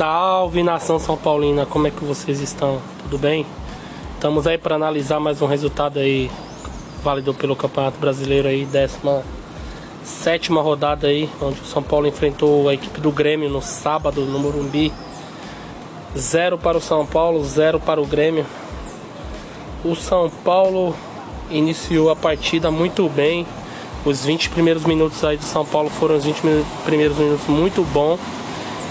Salve nação São Paulina, como é que vocês estão? Tudo bem? Estamos aí para analisar mais um resultado aí válido pelo Campeonato Brasileiro aí, 17 sétima rodada aí, onde o São Paulo enfrentou a equipe do Grêmio no sábado no Morumbi. Zero para o São Paulo, zero para o Grêmio. O São Paulo iniciou a partida muito bem. Os 20 primeiros minutos aí do São Paulo foram os 20 primeiros minutos muito bom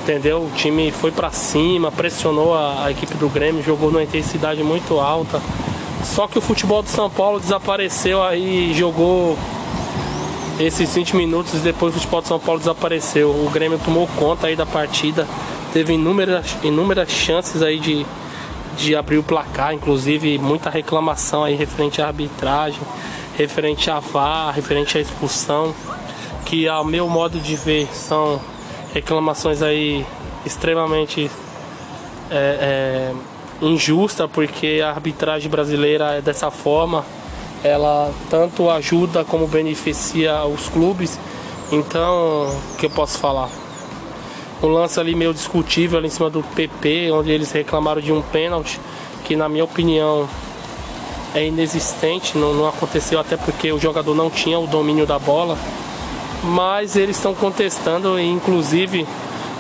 entendeu? O time foi para cima, pressionou a, a, equipe do Grêmio, jogou numa intensidade muito alta. Só que o futebol do São Paulo desapareceu aí, jogou esses 20 minutos e depois o futebol do São Paulo desapareceu. O Grêmio tomou conta aí da partida, teve inúmeras, inúmeras chances aí de, de abrir o placar, inclusive muita reclamação aí referente à arbitragem, referente à VAR, referente à expulsão, que ao meu modo de ver são reclamações aí extremamente é, é, injusta porque a arbitragem brasileira é dessa forma. Ela tanto ajuda como beneficia os clubes. Então o que eu posso falar? Um lance ali meio discutível ali em cima do PP onde eles reclamaram de um pênalti que na minha opinião é inexistente não, não aconteceu até porque o jogador não tinha o domínio da bola mas eles estão contestando e inclusive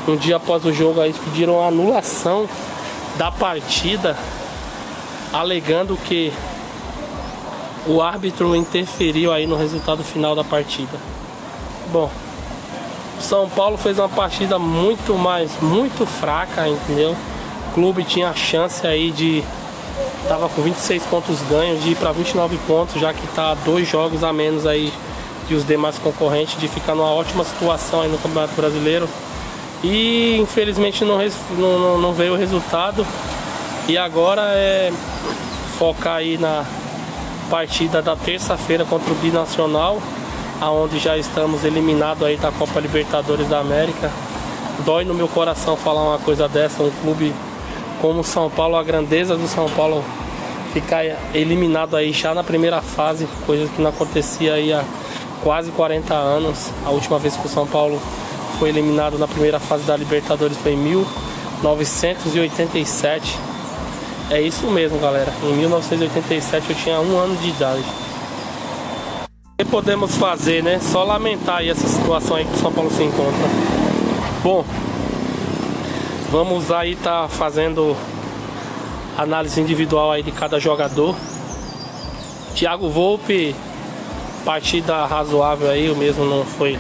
um dia após o jogo eles pediram a anulação da partida alegando que o árbitro interferiu aí no resultado final da partida. Bom, São Paulo fez uma partida muito mais, muito fraca, entendeu? O clube tinha a chance aí de tava com 26 pontos ganhos de ir para 29 pontos, já que tá dois jogos a menos aí os demais concorrentes de ficar numa ótima situação aí no Campeonato Brasileiro. E infelizmente não, não, não veio o resultado. E agora é focar aí na partida da terça-feira contra o Binacional, aonde já estamos eliminados aí da Copa Libertadores da América. Dói no meu coração falar uma coisa dessa, um clube como São Paulo, a grandeza do São Paulo ficar eliminado aí já na primeira fase, coisa que não acontecia aí há quase 40 anos. A última vez que o São Paulo foi eliminado na primeira fase da Libertadores foi em 1987. É isso mesmo, galera. Em 1987 eu tinha um ano de idade. O que podemos fazer, né? Só lamentar essa situação aí que o São Paulo se encontra. Bom, vamos aí tá fazendo análise individual aí de cada jogador. Thiago Volpe partida razoável aí, o mesmo não foi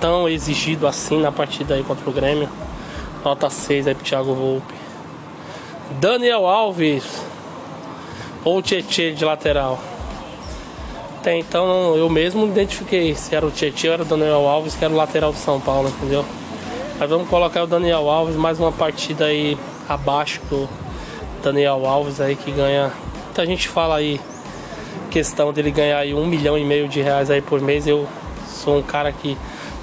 tão exigido assim na partida aí contra o Grêmio. Nota 6 aí pro Thiago Volpe. Daniel Alves ou Tietê de lateral. Até então eu mesmo identifiquei se era o Tietê ou era o Daniel Alves, que era o lateral do São Paulo, entendeu? Mas vamos colocar o Daniel Alves, mais uma partida aí abaixo do Daniel Alves aí que ganha. Muita gente fala aí questão dele ganhar aí um milhão e meio de reais aí por mês, eu sou um cara que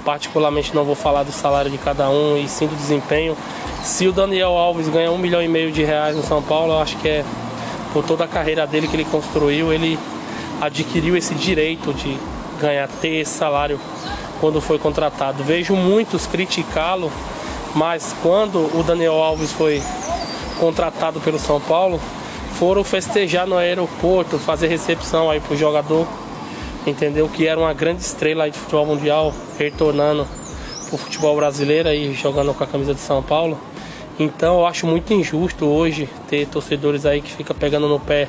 particularmente não vou falar do salário de cada um e sim do desempenho. Se o Daniel Alves ganha um milhão e meio de reais no São Paulo, eu acho que é por toda a carreira dele que ele construiu, ele adquiriu esse direito de ganhar, ter esse salário quando foi contratado. Vejo muitos criticá-lo, mas quando o Daniel Alves foi contratado pelo São Paulo, foram festejar no aeroporto, fazer recepção aí pro jogador, entendeu? Que era uma grande estrela aí de futebol mundial, retornando pro futebol brasileiro aí, jogando com a camisa de São Paulo. Então eu acho muito injusto hoje ter torcedores aí que fica pegando no pé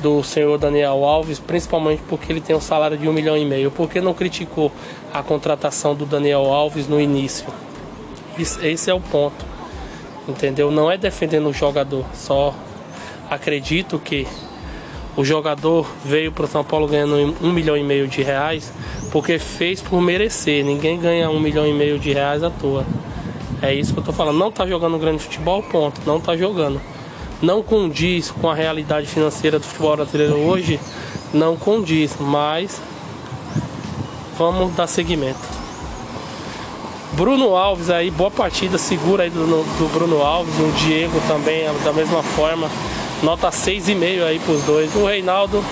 do senhor Daniel Alves, principalmente porque ele tem um salário de um milhão e meio. Por que não criticou a contratação do Daniel Alves no início? Esse é o ponto, entendeu? Não é defendendo o jogador, só acredito que o jogador veio para o São Paulo ganhando um milhão e meio de reais porque fez por merecer. Ninguém ganha um milhão e meio de reais à toa. É isso que eu tô falando. Não tá jogando grande futebol, ponto. Não tá jogando. Não condiz com a realidade financeira do futebol brasileiro hoje. Não condiz, mas vamos dar seguimento. Bruno Alves aí, boa partida, segura aí do, do Bruno Alves, o Diego também da mesma forma. Nota 6,5 aí pros dois. O Reinaldo,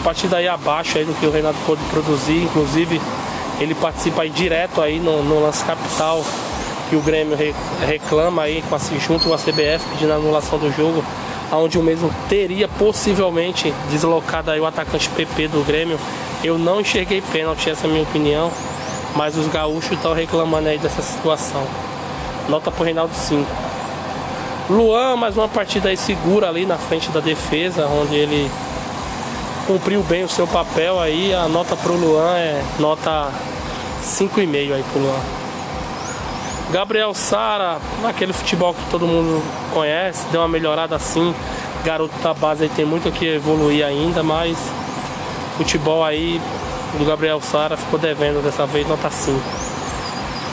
a partir daí abaixo aí do que o Reinaldo pôde produzir, inclusive ele participa aí direto aí no, no lance capital que o Grêmio reclama aí com a, junto com a CBF pedindo a anulação do jogo, onde o mesmo teria possivelmente deslocado aí o atacante PP do Grêmio. Eu não enxerguei pênalti, essa é a minha opinião, mas os gaúchos estão reclamando aí dessa situação. Nota pro Reinaldo 5. Luan, mais uma partida aí segura ali na frente da defesa, onde ele cumpriu bem o seu papel aí. A nota pro Luan é nota 5,5 aí pro Luan. Gabriel Sara, aquele futebol que todo mundo conhece, deu uma melhorada assim. Garoto da base aí tem muito que evoluir ainda, mas futebol aí do Gabriel Sara ficou devendo dessa vez, nota 5.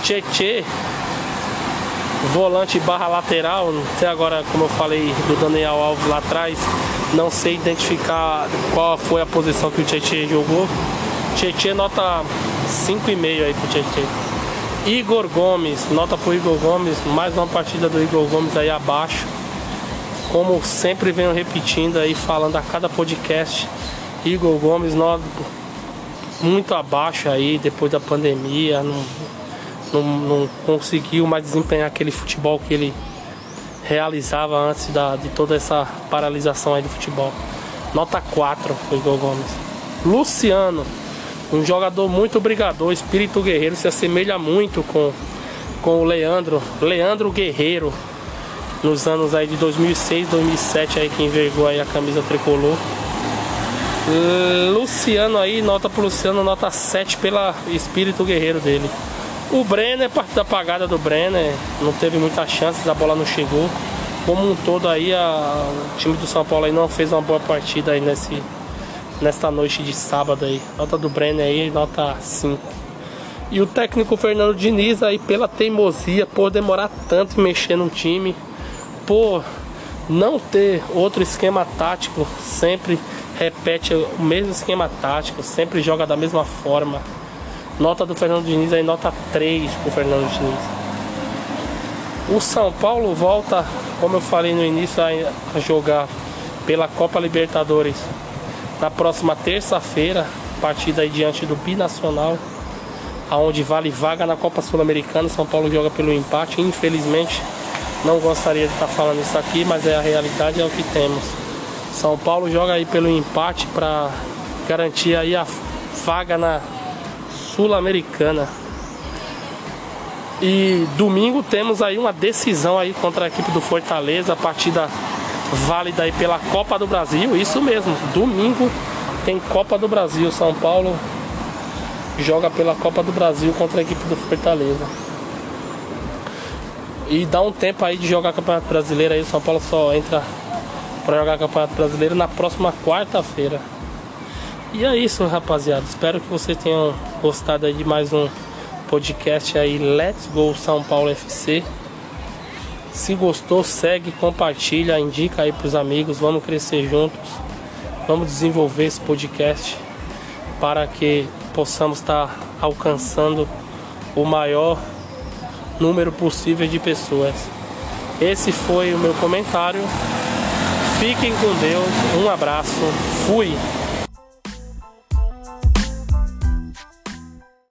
Tietê volante barra lateral, até agora, como eu falei do Daniel Alves lá atrás, não sei identificar qual foi a posição que o Tietchan jogou. Tietchan nota 5,5 aí pro Tietchan. Igor Gomes, nota pro Igor Gomes, mais uma partida do Igor Gomes aí abaixo. Como sempre venho repetindo aí, falando a cada podcast, Igor Gomes nota muito abaixo aí depois da pandemia, não não, não conseguiu mais desempenhar aquele futebol que ele realizava antes da, de toda essa paralisação aí do futebol. Nota 4 foi Igor Gomes. Luciano, um jogador muito brigador, espírito guerreiro, se assemelha muito com, com o Leandro, Leandro Guerreiro, nos anos aí de 2006, 2007 aí que envergou aí a camisa tricolor. Luciano aí, nota pro Luciano, nota 7 pela espírito guerreiro dele. O Brenner, partida apagada do Brenner, não teve muita chance, a bola não chegou. Como um todo aí, a, o time do São Paulo aí não fez uma boa partida aí nesse, nesta noite de sábado aí. Nota do Brenner aí, nota 5. E o técnico Fernando Diniz aí pela teimosia, por demorar tanto em mexer no time, por não ter outro esquema tático, sempre repete o mesmo esquema tático, sempre joga da mesma forma. Nota do Fernando Diniz aí, nota 3 pro Fernando Diniz. O São Paulo volta, como eu falei no início, a jogar pela Copa Libertadores na próxima terça-feira, partida aí diante do Binacional, aonde vale vaga na Copa Sul-Americana. São Paulo joga pelo empate, infelizmente. Não gostaria de estar falando isso aqui, mas é a realidade, é o que temos. São Paulo joga aí pelo empate para garantir aí a vaga na Sul-Americana. E domingo temos aí uma decisão aí contra a equipe do Fortaleza, a partida válida aí pela Copa do Brasil, isso mesmo. Domingo tem Copa do Brasil, São Paulo joga pela Copa do Brasil contra a equipe do Fortaleza. E dá um tempo aí de jogar Campeonato Brasileiro aí, o São Paulo só entra para jogar Campeonato Brasileiro na próxima quarta-feira. E é isso, rapaziada. Espero que vocês tenham gostado de mais um podcast aí, Let's Go São Paulo FC. Se gostou, segue, compartilha, indica aí pros amigos. Vamos crescer juntos. Vamos desenvolver esse podcast para que possamos estar alcançando o maior número possível de pessoas. Esse foi o meu comentário. Fiquem com Deus. Um abraço. Fui.